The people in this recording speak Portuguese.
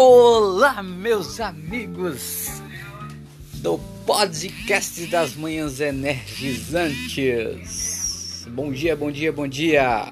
Olá, meus amigos do podcast das manhãs energizantes. Bom dia, bom dia, bom dia.